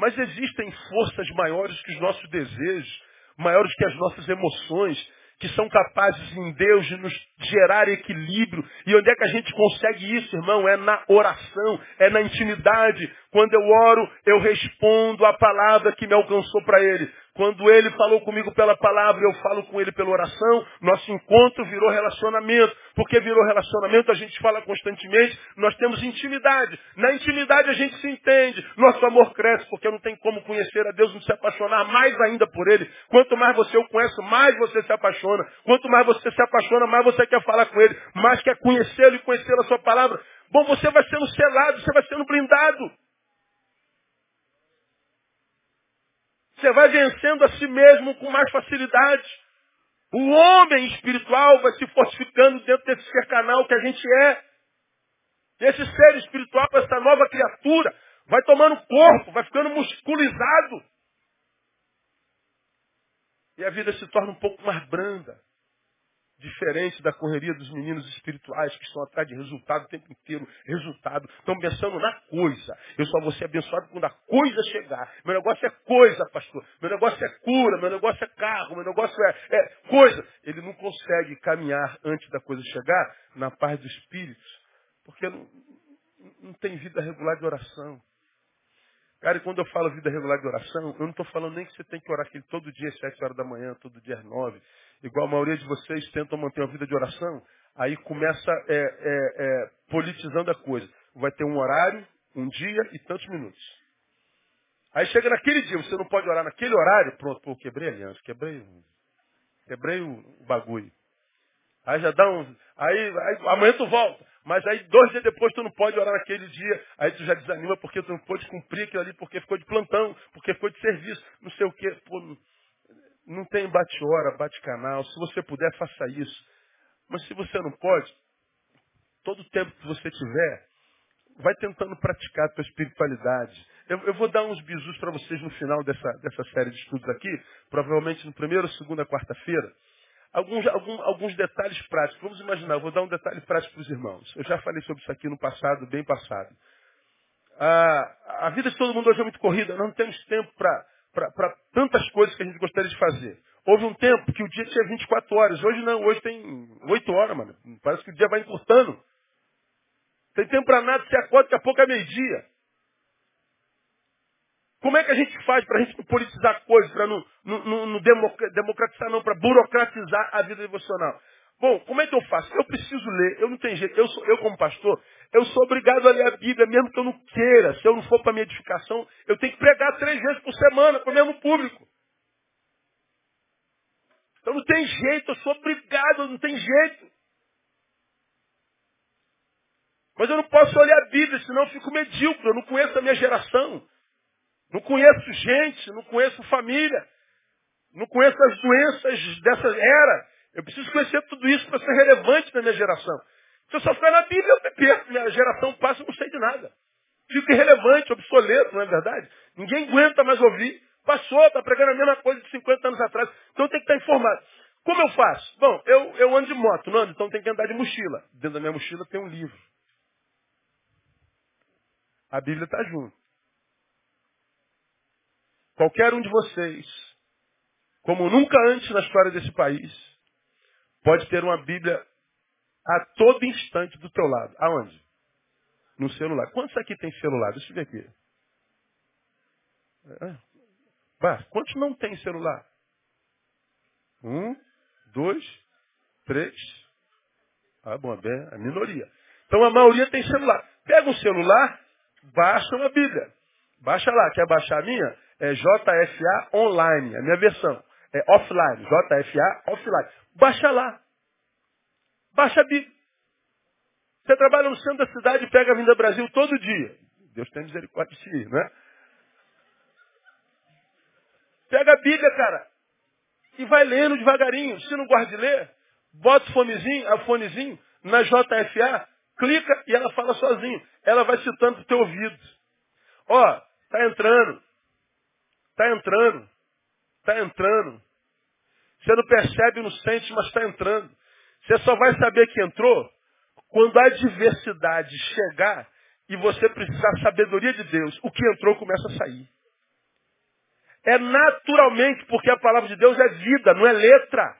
Speaker 1: Mas existem forças maiores que os nossos desejos, maiores que as nossas emoções, que são capazes em Deus de nos gerar equilíbrio. E onde é que a gente consegue isso, irmão? É na oração, é na intimidade. Quando eu oro, eu respondo a palavra que me alcançou para ele. Quando ele falou comigo pela palavra, eu falo com ele pela oração, nosso encontro virou relacionamento. Porque virou relacionamento, a gente fala constantemente, nós temos intimidade. Na intimidade a gente se entende, nosso amor cresce, porque não tem como conhecer a Deus, não se apaixonar mais ainda por ele. Quanto mais você o conhece, mais você se apaixona. Quanto mais você se apaixona, mais você quer falar com ele, mais quer conhecê-lo e conhecer a sua palavra. Bom, você vai sendo selado, você vai sendo blindado. Você vai vencendo a si mesmo com mais facilidade. O homem espiritual vai se fortificando dentro desse ser canal que a gente é. Esse ser espiritual, essa nova criatura, vai tomando corpo, vai ficando musculizado. E a vida se torna um pouco mais branda. Diferente da correria dos meninos espirituais que estão atrás de resultado o tempo inteiro. Resultado. Estão pensando na coisa. Eu só vou ser abençoado quando a coisa chegar. Meu negócio é coisa, pastor. Meu negócio é cura. Meu negócio é carro. Meu negócio é, é coisa. Ele não consegue caminhar antes da coisa chegar na paz do Espírito. Porque não, não tem vida regular de oração. Cara, e quando eu falo vida regular de oração, eu não estou falando nem que você tem que orar aquele todo dia às sete horas da manhã, todo dia às nove. Igual a maioria de vocês tentam manter uma vida de oração, aí começa é, é, é, politizando a coisa. Vai ter um horário, um dia e tantos minutos. Aí chega naquele dia, você não pode orar naquele horário, pronto, pô, quebrei a aliança, quebrei, quebrei o, bagulho. Aí já dá um. Aí, aí, amanhã tu volta. Mas aí dois dias depois tu não pode orar naquele dia. Aí tu já desanima porque tu não pode cumprir aquilo ali, porque ficou de plantão, porque ficou de serviço, não sei o quê. Pô, não tem bate-hora, bate-canal. Se você puder, faça isso. Mas se você não pode, todo o tempo que você tiver, vai tentando praticar a tua espiritualidade. Eu, eu vou dar uns bisus para vocês no final dessa, dessa série de estudos aqui, provavelmente no primeiro, segunda, quarta-feira alguns, alguns, alguns detalhes práticos. Vamos imaginar, vou dar um detalhe prático para os irmãos. Eu já falei sobre isso aqui no passado, bem passado. a vida de todo mundo hoje é muito corrida, não temos tempo para tantas coisas que a gente gostaria de fazer. Houve um tempo que o dia tinha 24 horas, hoje não, hoje tem 8 horas, mano. Parece que o dia vai encurtando. Tem tempo para nada, você acorda, daqui a pouco é meio-dia. Como é que a gente faz para a gente não politizar coisas, para não, não, não, democratizar, não, para burocratizar a vida devocional? Bom, como é que eu faço? Eu preciso ler, eu não tenho jeito. Eu, sou, eu como pastor, eu sou obrigado a ler a Bíblia, mesmo que eu não queira. Se eu não for para minha edificação, eu tenho que pregar três vezes por semana para o mesmo público. Então não tem jeito, eu sou obrigado, não tem jeito. Mas eu não posso olhar a Bíblia, senão eu fico medíocre, eu não conheço a minha geração. Não conheço gente, não conheço família, não conheço as doenças dessa era. Eu preciso conhecer tudo isso para ser relevante na minha geração. Se eu só ficar na Bíblia, eu me perco. Minha geração passa e não sei de nada. Fico irrelevante, obsoleto, não é verdade? Ninguém aguenta mais ouvir. Passou, está pregando a mesma coisa de 50 anos atrás. Então tem que estar informado. Como eu faço? Bom, eu, eu ando de moto, não ando, então tem que andar de mochila. Dentro da minha mochila tem um livro. A Bíblia está junto. Qualquer um de vocês, como nunca antes na história desse país, pode ter uma Bíblia a todo instante do teu lado. Aonde? No celular. Quantos aqui tem celular? Deixa eu ver aqui. É. quantos não tem celular? Um, dois, três. Ah, bom, é a minoria. Então a maioria tem celular. Pega um celular, baixa uma Bíblia. Baixa lá. Quer baixar a minha? É JFA online, a minha versão. É offline, JFA offline. Baixa lá. Baixa a Bíblia. Você trabalha no centro da cidade e pega a Vinda Brasil todo dia. Deus tem misericórdia de si, não é? Pega a Bíblia, cara, e vai lendo devagarinho. Se não gosta de ler, bota o fonezinho, a fonezinho na JFA, clica e ela fala sozinho. Ela vai citando pro teu ouvido. Ó, tá entrando. Está entrando. Está entrando. Você não percebe, não sente, mas está entrando. Você só vai saber que entrou quando a adversidade chegar e você precisar da sabedoria de Deus. O que entrou começa a sair. É naturalmente, porque a palavra de Deus é vida, não é letra.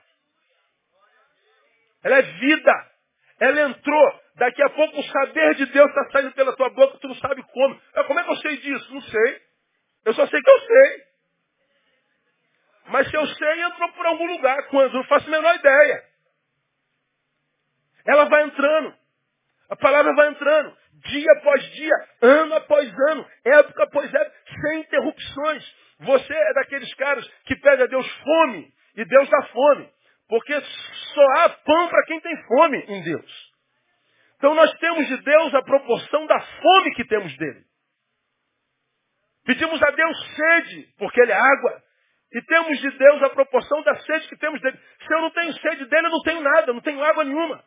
Speaker 1: Ela é vida. Ela entrou. Daqui a pouco o saber de Deus está saindo pela tua boca, tu não sabe como. Como é que eu sei disso? Não sei. Eu só sei que eu sei. Mas se eu sei, entrou por algum lugar. Quando? Não faço a menor ideia. Ela vai entrando. A palavra vai entrando. Dia após dia, ano após ano, época após época, sem interrupções. Você é daqueles caras que pede a Deus fome e Deus dá fome. Porque só há pão para quem tem fome em Deus. Então nós temos de Deus a proporção da fome que temos dele. Pedimos a Deus sede, porque ele é água. E temos de Deus a proporção da sede que temos dele. Se eu não tenho sede dele, eu não tenho nada, não tenho água nenhuma.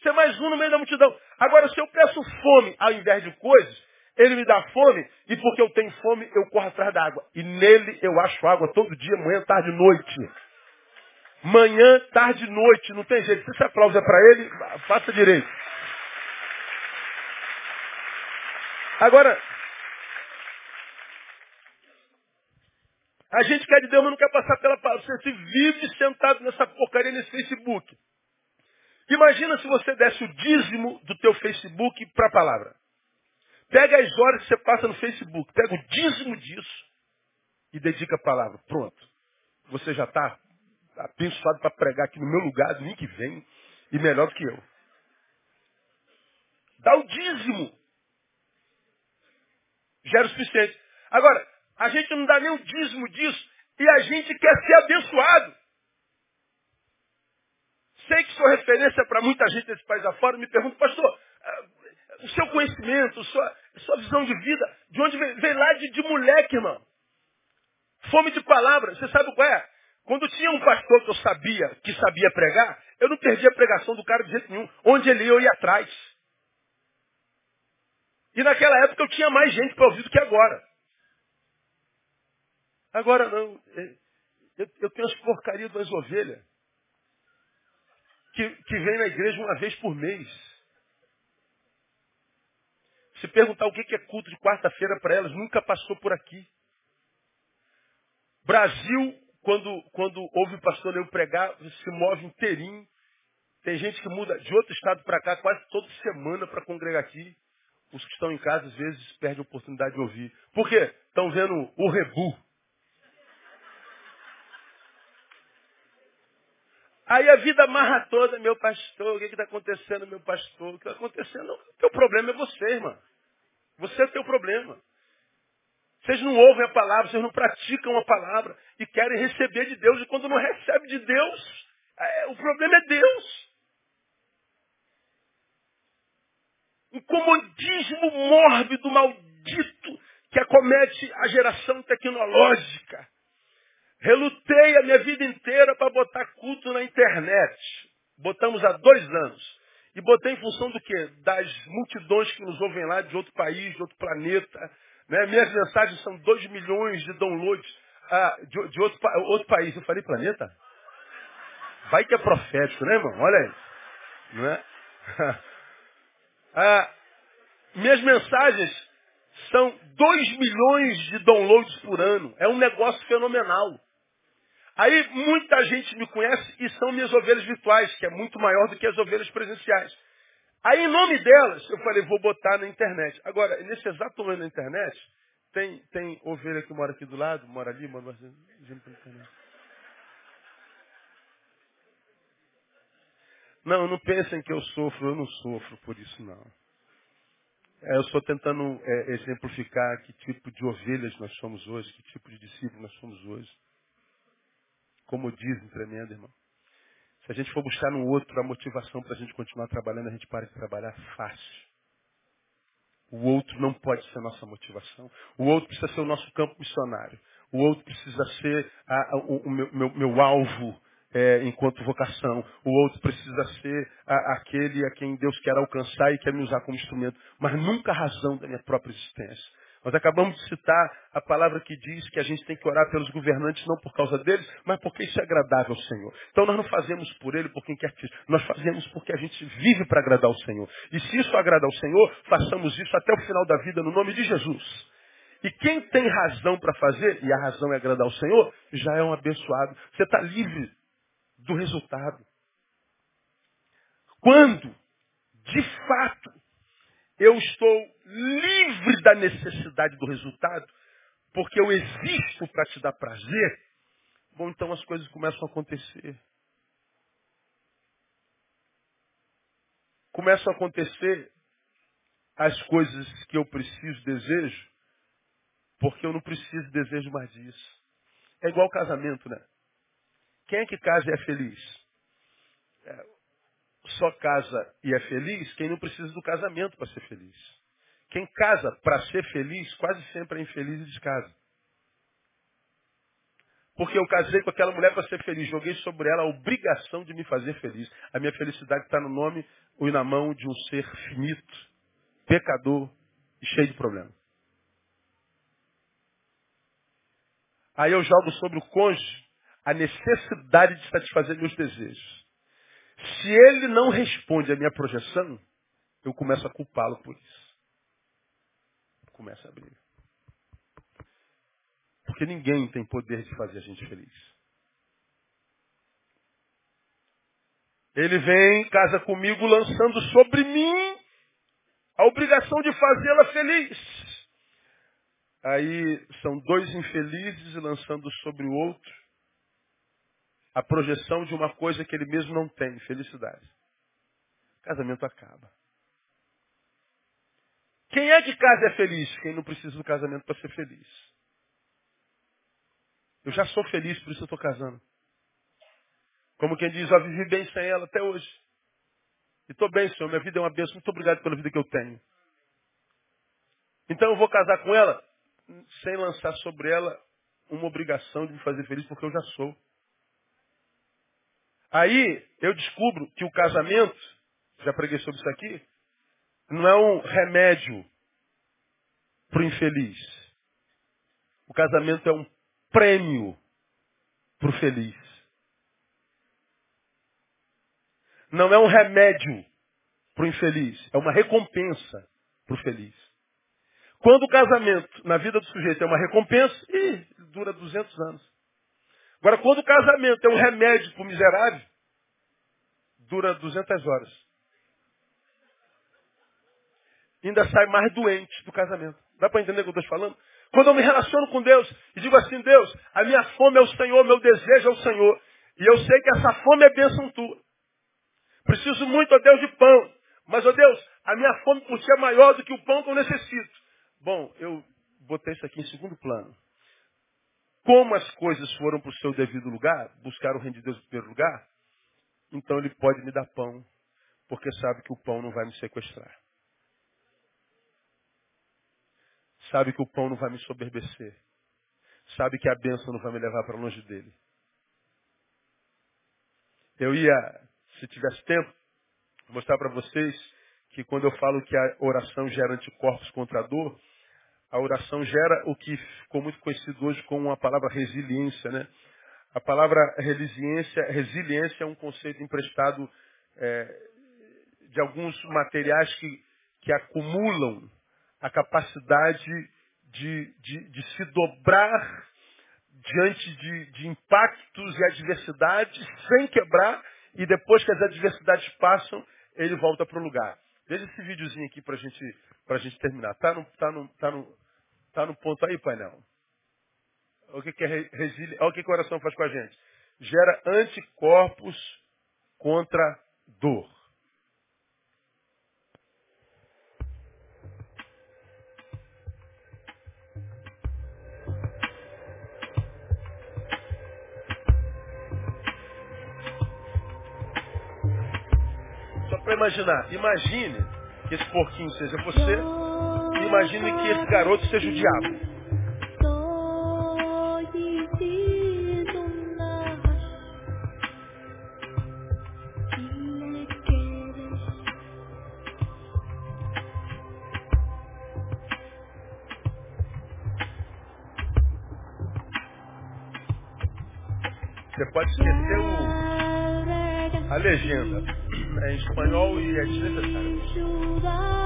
Speaker 1: Você é mais um no meio da multidão. Agora, se eu peço fome ao invés de coisas, ele me dá fome, e porque eu tenho fome, eu corro atrás da água. E nele eu acho água todo dia, manhã, tarde e noite. Manhã, tarde e noite, não tem jeito. Se esse aplauso é para ele, faça direito. Agora, a gente quer de Deus, mas não quer passar pela palavra. Você vive sentado nessa porcaria nesse Facebook. Imagina se você desse o dízimo do teu Facebook para a palavra. Pega as horas que você passa no Facebook, pega o dízimo disso e dedica a palavra. Pronto. Você já está abençoado para pregar aqui no meu lugar, domingo que vem, e melhor do que eu. Dá o dízimo. Já era o suficiente. Agora, a gente não dá nem o dízimo disso e a gente quer ser abençoado. Sei que sou referência para muita gente desse país afora, me pergunto, pastor, ah, o seu conhecimento, sua, sua visão de vida, de onde vem? Vem lá de, de moleque, irmão. Fome de palavra. Você sabe qual é? Quando tinha um pastor que eu sabia, que sabia pregar, eu não perdia a pregação do cara de jeito nenhum. Onde ele ia, eu ia atrás. E naquela época eu tinha mais gente para ouvir do que agora. Agora não. É, eu, eu tenho as porcarias das ovelhas que, que vem na igreja uma vez por mês. Se perguntar o que é culto de quarta-feira para elas, nunca passou por aqui. Brasil, quando, quando ouve o pastor eu pregar, se move inteirinho. Tem gente que muda de outro estado para cá quase toda semana para congregar aqui. Os que estão em casa, às vezes, perdem a oportunidade de ouvir. Por quê? Estão vendo o rebu. Aí a vida amarra toda, meu pastor, o que está acontecendo, meu pastor? O que está acontecendo? O teu problema é você, irmão. Você é o teu problema. Vocês não ouvem a palavra, vocês não praticam a palavra e querem receber de Deus. E quando não recebe de Deus, é, o problema é Deus. Um comodismo mórbido, maldito, que acomete a geração tecnológica. Relutei a minha vida inteira para botar culto na internet. Botamos há dois anos. E botei em função do quê? Das multidões que nos ouvem lá de outro país, de outro planeta. Né? Minhas mensagens são 2 milhões de downloads ah, de, de outro, outro, país. Eu falei planeta? Vai que é profético, né, irmão? Olha aí. Não é? ah, minhas mensagens são 2 milhões de downloads por ano. É um negócio fenomenal. Aí muita gente me conhece e são minhas ovelhas virtuais, que é muito maior do que as ovelhas presenciais. Aí em nome delas, eu falei, vou botar na internet. Agora, nesse exato momento na internet, tem, tem ovelha que mora aqui do lado, mora ali, mora internet. Não, não pensem que eu sofro, eu não sofro por isso não. É, eu estou tentando é, exemplificar que tipo de ovelhas nós somos hoje, que tipo de discípulos nós somos hoje. Como dizem tremendo, irmão. Se a gente for buscar no outro a motivação para a gente continuar trabalhando, a gente para de trabalhar fácil. O outro não pode ser nossa motivação. O outro precisa ser o nosso campo missionário. O outro precisa ser a, a, o, o meu, meu, meu, alvo é, enquanto vocação. O outro precisa ser a, aquele a quem Deus quer alcançar e quer me usar como instrumento. Mas nunca a razão da minha própria existência. Nós acabamos de citar a palavra que diz que a gente tem que orar pelos governantes não por causa deles, mas porque isso é agradável ao Senhor. Então nós não fazemos por ele, por quem quer que seja. Nós fazemos porque a gente vive para agradar ao Senhor. E se isso agrada ao Senhor, façamos isso até o final da vida no nome de Jesus. E quem tem razão para fazer, e a razão é agradar ao Senhor, já é um abençoado. Você está livre do resultado. Quando, de fato, eu estou livre da necessidade do resultado, porque eu existo para te dar prazer, bom, então as coisas começam a acontecer. Começam a acontecer as coisas que eu preciso, desejo, porque eu não preciso, desejo mais disso. É igual casamento, né? Quem é que casa e é feliz? É, só casa e é feliz quem não precisa do casamento para ser feliz. Quem casa para ser feliz quase sempre é infeliz e descasa. Porque eu casei com aquela mulher para ser feliz, joguei sobre ela a obrigação de me fazer feliz. A minha felicidade está no nome ou na mão de um ser finito, pecador e cheio de problemas. Aí eu jogo sobre o cônjuge a necessidade de satisfazer meus desejos. Se ele não responde à minha projeção, eu começo a culpá-lo por isso. Começa a briga. Porque ninguém tem poder de fazer a gente feliz. Ele vem, casa comigo, lançando sobre mim a obrigação de fazê-la feliz. Aí são dois infelizes lançando sobre o outro a projeção de uma coisa que ele mesmo não tem, felicidade. O casamento acaba. Quem é que casa é feliz? Quem não precisa do casamento para ser feliz. Eu já sou feliz, por isso eu estou casando. Como quem diz, eu vivi bem sem ela até hoje. E estou bem, Senhor. Minha vida é uma bênção. Muito obrigado pela vida que eu tenho. Então eu vou casar com ela sem lançar sobre ela uma obrigação de me fazer feliz, porque eu já sou. Aí eu descubro que o casamento, já preguei sobre isso aqui, não é um remédio para o infeliz. O casamento é um prêmio para o feliz. Não é um remédio para o infeliz, é uma recompensa para o feliz. Quando o casamento na vida do sujeito é uma recompensa, ih, dura 200 anos. Agora, quando o casamento é um remédio para o miserável, dura 200 horas. Ainda sai mais doente do casamento. Dá para entender o que eu estou falando? Quando eu me relaciono com Deus e digo assim, Deus, a minha fome é o Senhor, meu desejo é o Senhor. E eu sei que essa fome é bênção tua. Preciso muito, ó Deus, de pão. Mas, ó Deus, a minha fome por ti é maior do que o pão que eu necessito. Bom, eu botei isso aqui em segundo plano. Como as coisas foram para o seu devido lugar, buscar o reino de Deus em primeiro lugar, então ele pode me dar pão, porque sabe que o pão não vai me sequestrar. Sabe que o pão não vai me soberbecer. Sabe que a bênção não vai me levar para longe dele. Eu ia, se tivesse tempo, mostrar para vocês que quando eu falo que a oração gera anticorpos contra a dor, a oração gera o que ficou muito conhecido hoje como a palavra resiliência, né? A palavra resiliência, resiliência é um conceito emprestado é, de alguns materiais que, que acumulam a capacidade de, de, de se dobrar diante de, de impactos e adversidades sem quebrar e depois que as adversidades passam, ele volta para o lugar. Veja esse videozinho aqui para gente, a gente terminar. Tá no, tá, no, tá, no, tá no ponto aí, painel? O que, que é resili... Olha o que, a oração faz com a gente. Gera anticorpos contra dor. Só para imaginar. Imagine que esse porquinho seja você imagine que esse garoto seja o diabo. Você pode esquecer o, a legenda. É em espanhol e é desnecessário.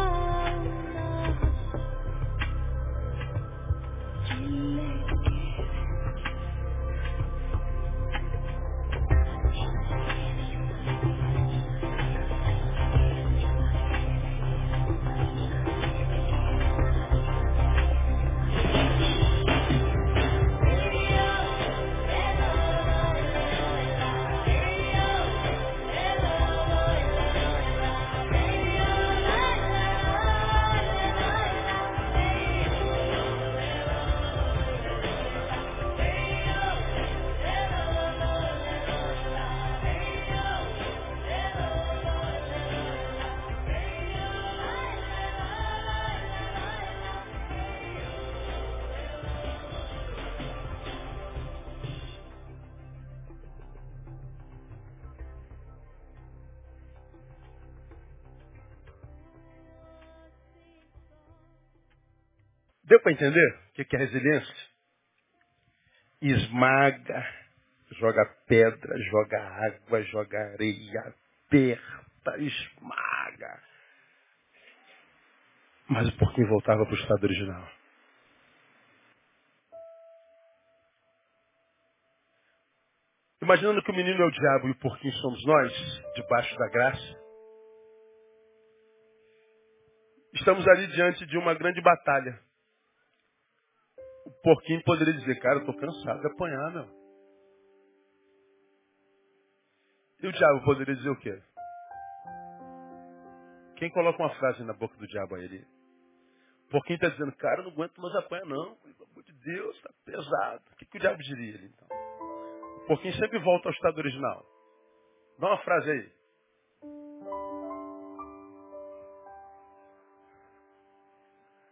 Speaker 1: Deu para entender o que é resiliência? Esmaga, joga pedra, joga água, joga areia, aperta, esmaga. Mas o porquinho voltava para o estado original. Imaginando que o menino é o diabo e o porquinho somos nós, debaixo da graça, estamos ali diante de uma grande batalha. O porquinho poderia dizer, cara, eu estou cansado de apanhar, meu. E o diabo poderia dizer o quê? Quem coloca uma frase na boca do diabo a ele? O porquinho está dizendo, cara, eu não aguento mais apanhar não. Pelo amor de Deus, está pesado. O que, que o diabo diria ele, então? O porquinho sempre volta ao estado original. Dá uma frase aí.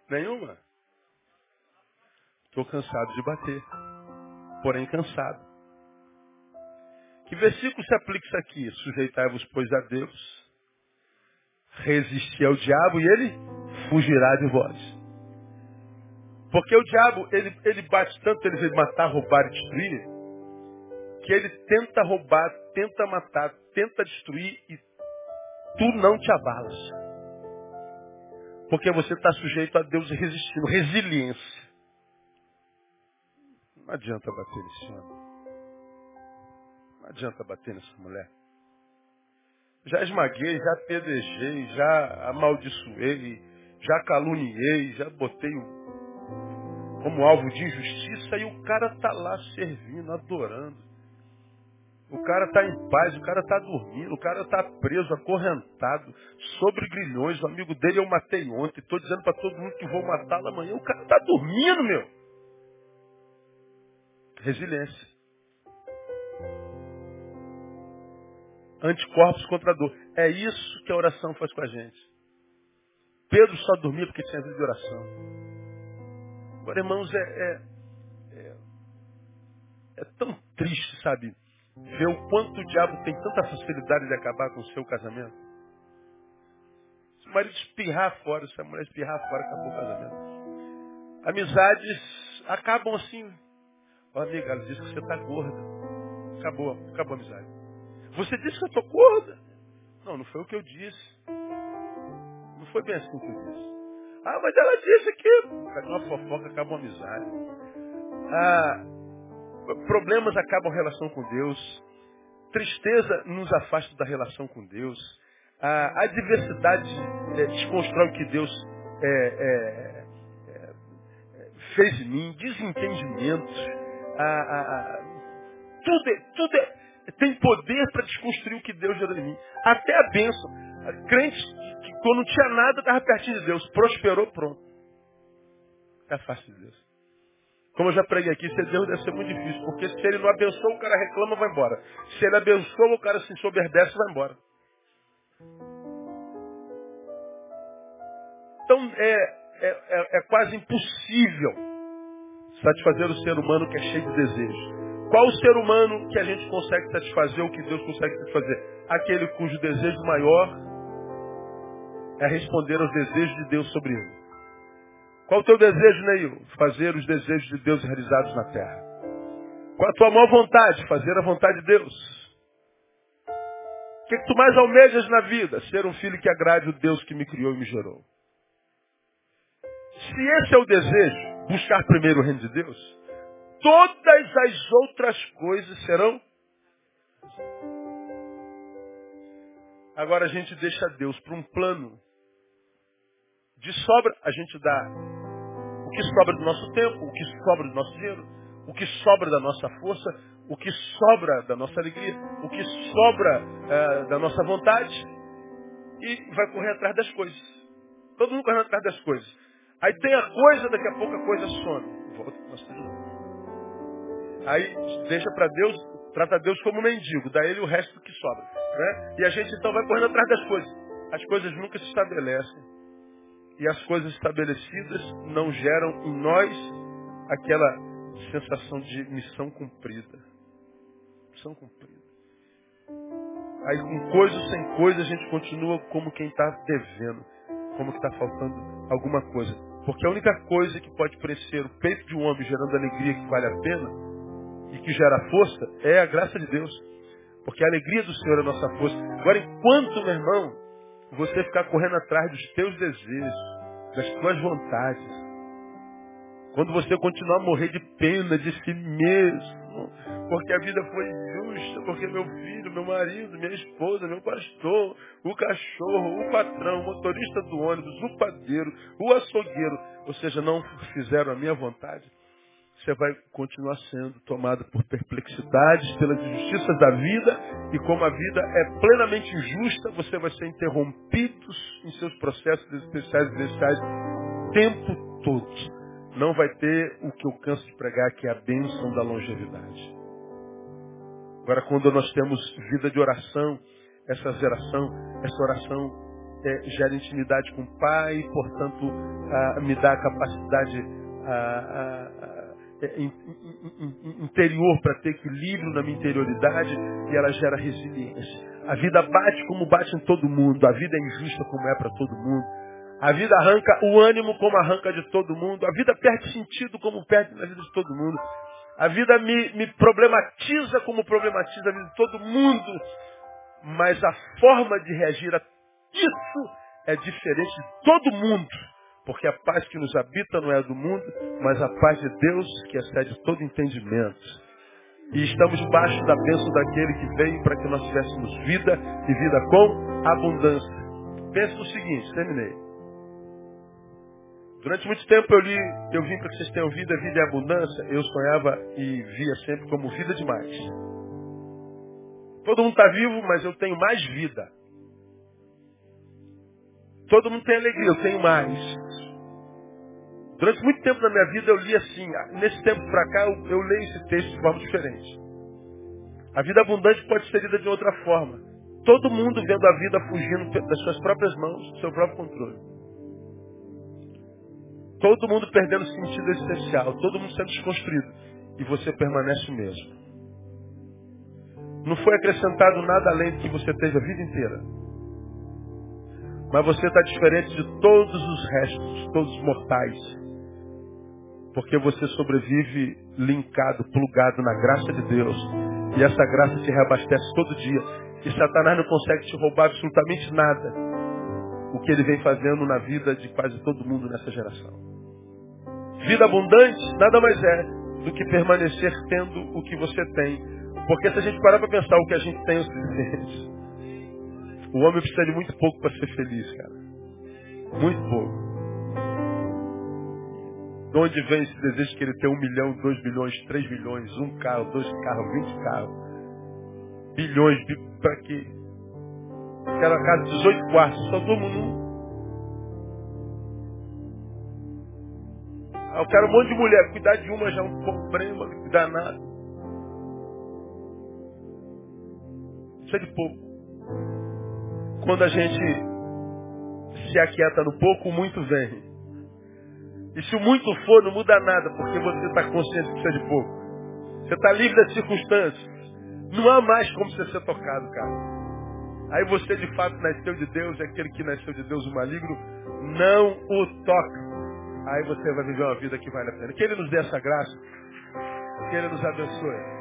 Speaker 1: Nenhuma? Estou cansado de bater. Porém cansado. Que versículo se aplica isso aqui? Sujeitai-vos, pois, a Deus. Resistir ao diabo e ele fugirá de vós. Porque o diabo, ele, ele bate tanto, ele vem matar, roubar e destruir, que ele tenta roubar, tenta matar, tenta destruir e tu não te abalas. Porque você está sujeito a Deus resistindo. Resiliência. Não adianta bater nesse homem. Não adianta bater nessa mulher. Já esmaguei, já pedejei, já amaldiçoei, já caluniei, já botei como alvo de injustiça e o cara está lá servindo, adorando. O cara está em paz, o cara está dormindo, o cara está preso, acorrentado, sobre grilhões. O amigo dele eu matei ontem, estou dizendo para todo mundo que vou matá-lo amanhã. O cara está dormindo, meu. Resiliência. Anticorpos contra a dor. É isso que a oração faz com a gente. Pedro só dormia porque tinha vida de oração. Agora, irmãos, é, é, é, é tão triste, sabe? Ver o quanto o diabo tem tanta facilidade de acabar com o seu casamento. Se o marido espirrar fora, se a mulher espirrar fora, acabou o casamento. Amizades acabam assim. Ó, amiga, ela diz que você está gorda. Acabou, acabou a amizade. Você disse que eu estou gorda. Não, não foi o que eu disse. Não foi bem assim que eu disse. Ah, mas ela disse que. Cadê uma fofoca, acaba uma amizade. Ah, problemas acabam a relação com Deus. Tristeza nos afasta da relação com Deus. A adversidade é, desconstrói o que Deus é, é, é, fez em mim. Desentendimentos. Tudo, é, tudo é, tem poder para desconstruir o que Deus gerou em mim. Até a bênção. Crentes que quando não tinha nada estava pertinho de Deus. Prosperou, pronto. É afasta de Deus. Como eu já preguei aqui, ser Deus deve ser muito difícil, porque se ele não abençoa, o cara reclama vai embora. Se ele abençoa, o cara se ensoberbece vai embora. Então é, é, é, é quase impossível satisfazer o ser humano que é cheio de desejos. Qual o ser humano que a gente consegue satisfazer o que Deus consegue satisfazer? Aquele cujo desejo maior é responder aos desejos de Deus sobre ele. Qual o teu desejo, Neil? Fazer os desejos de Deus realizados na terra. Qual a tua maior vontade? Fazer a vontade de Deus. O que, que tu mais almejas na vida? Ser um filho que agrade o Deus que me criou e me gerou. Se esse é o desejo, buscar primeiro o reino de Deus, todas as outras coisas serão. Agora a gente deixa Deus para um plano de sobra, a gente dá o que sobra do nosso tempo, o que sobra do nosso dinheiro, o que sobra da nossa força, o que sobra da nossa alegria, o que sobra é, da nossa vontade e vai correr atrás das coisas. Todo mundo correndo atrás das coisas. Aí tem a coisa, daqui a pouco a coisa some. Volta para nossa Aí deixa para Deus, trata Deus como mendigo, dá ele o resto que sobra. Né? E a gente então vai correndo atrás das coisas. As coisas nunca se estabelecem. E as coisas estabelecidas não geram em nós aquela sensação de missão cumprida. Missão cumprida. Aí com coisa sem coisa a gente continua como quem está devendo, como que está faltando alguma coisa. Porque a única coisa que pode preencher o peito de um homem gerando alegria que vale a pena e que gera força é a graça de Deus. Porque a alegria do Senhor é a nossa força. Agora, enquanto, meu irmão, você ficar correndo atrás dos teus desejos, das tuas vontades, quando você continuar a morrer de pena de si mesmo, porque a vida foi justa, porque meu filho, meu marido, minha esposa, meu pastor, o cachorro, o patrão, o motorista do ônibus, o padeiro, o açougueiro, ou seja, não fizeram a minha vontade, você vai continuar sendo tomado por perplexidades, pelas injustiças da vida, e como a vida é plenamente injusta, você vai ser interrompido em seus processos especiais e especiais o tempo todo não vai ter o que eu canso de pregar, que é a bênção da longevidade. Agora, quando nós temos vida de oração, essa geração, essa oração é, gera intimidade com o Pai, portanto, ah, me dá a capacidade ah, ah, in, in, in, interior para ter equilíbrio na minha interioridade e ela gera resiliência. A vida bate como bate em todo mundo, a vida é injusta como é para todo mundo. A vida arranca o ânimo como arranca de todo mundo. A vida perde sentido como perde na vida de todo mundo. A vida me, me problematiza como problematiza a vida de todo mundo. Mas a forma de reagir a isso é diferente de todo mundo. Porque a paz que nos habita não é do mundo, mas a paz de Deus que excede todo entendimento. E estamos debaixo da bênção daquele que veio para que nós tivéssemos vida e vida com abundância. Pense no seguinte, terminei. Durante muito tempo eu li, eu vim para que vocês tenham vida, vida e abundância. Eu sonhava e via sempre como vida demais. Todo mundo está vivo, mas eu tenho mais vida. Todo mundo tem alegria, eu tenho mais. Durante muito tempo na minha vida eu li assim, nesse tempo para cá eu, eu leio esse texto de forma diferente. A vida abundante pode ser lida de outra forma. Todo mundo vendo a vida fugindo das suas próprias mãos, do seu próprio controle. Todo mundo perdendo sentido essencial, todo mundo sendo desconstruído. E você permanece o mesmo. Não foi acrescentado nada além do que você teve a vida inteira. Mas você está diferente de todos os restos, todos os mortais. Porque você sobrevive linkado, plugado na graça de Deus. E essa graça te reabastece todo dia. E Satanás não consegue te roubar absolutamente nada. O que ele vem fazendo na vida de quase todo mundo nessa geração. Vida abundante nada mais é do que permanecer tendo o que você tem. Porque se a gente parar para pensar o que a gente tem é o. O homem precisa de muito pouco para ser feliz, cara. Muito pouco. De onde vem esse desejo que ele tem um milhão, dois milhões, três milhões, um carro, dois carros, vinte carros, bilhões, para quê? Quero a casa de 18 quartos, só durmo num. Eu quero um monte de mulher. Cuidar de uma já é um problema danado. Isso é de pouco. Quando a gente se aquieta no pouco, muito vem. E se o muito for, não muda nada, porque você está consciente que isso é de pouco. Você está livre das circunstâncias. Não há mais como você ser tocado, cara. Aí você de fato nasceu de Deus, e aquele que nasceu de Deus, o maligno, não o toca. Aí você vai viver uma vida que vale a pena. Que Ele nos dê essa graça. Que Ele nos abençoe.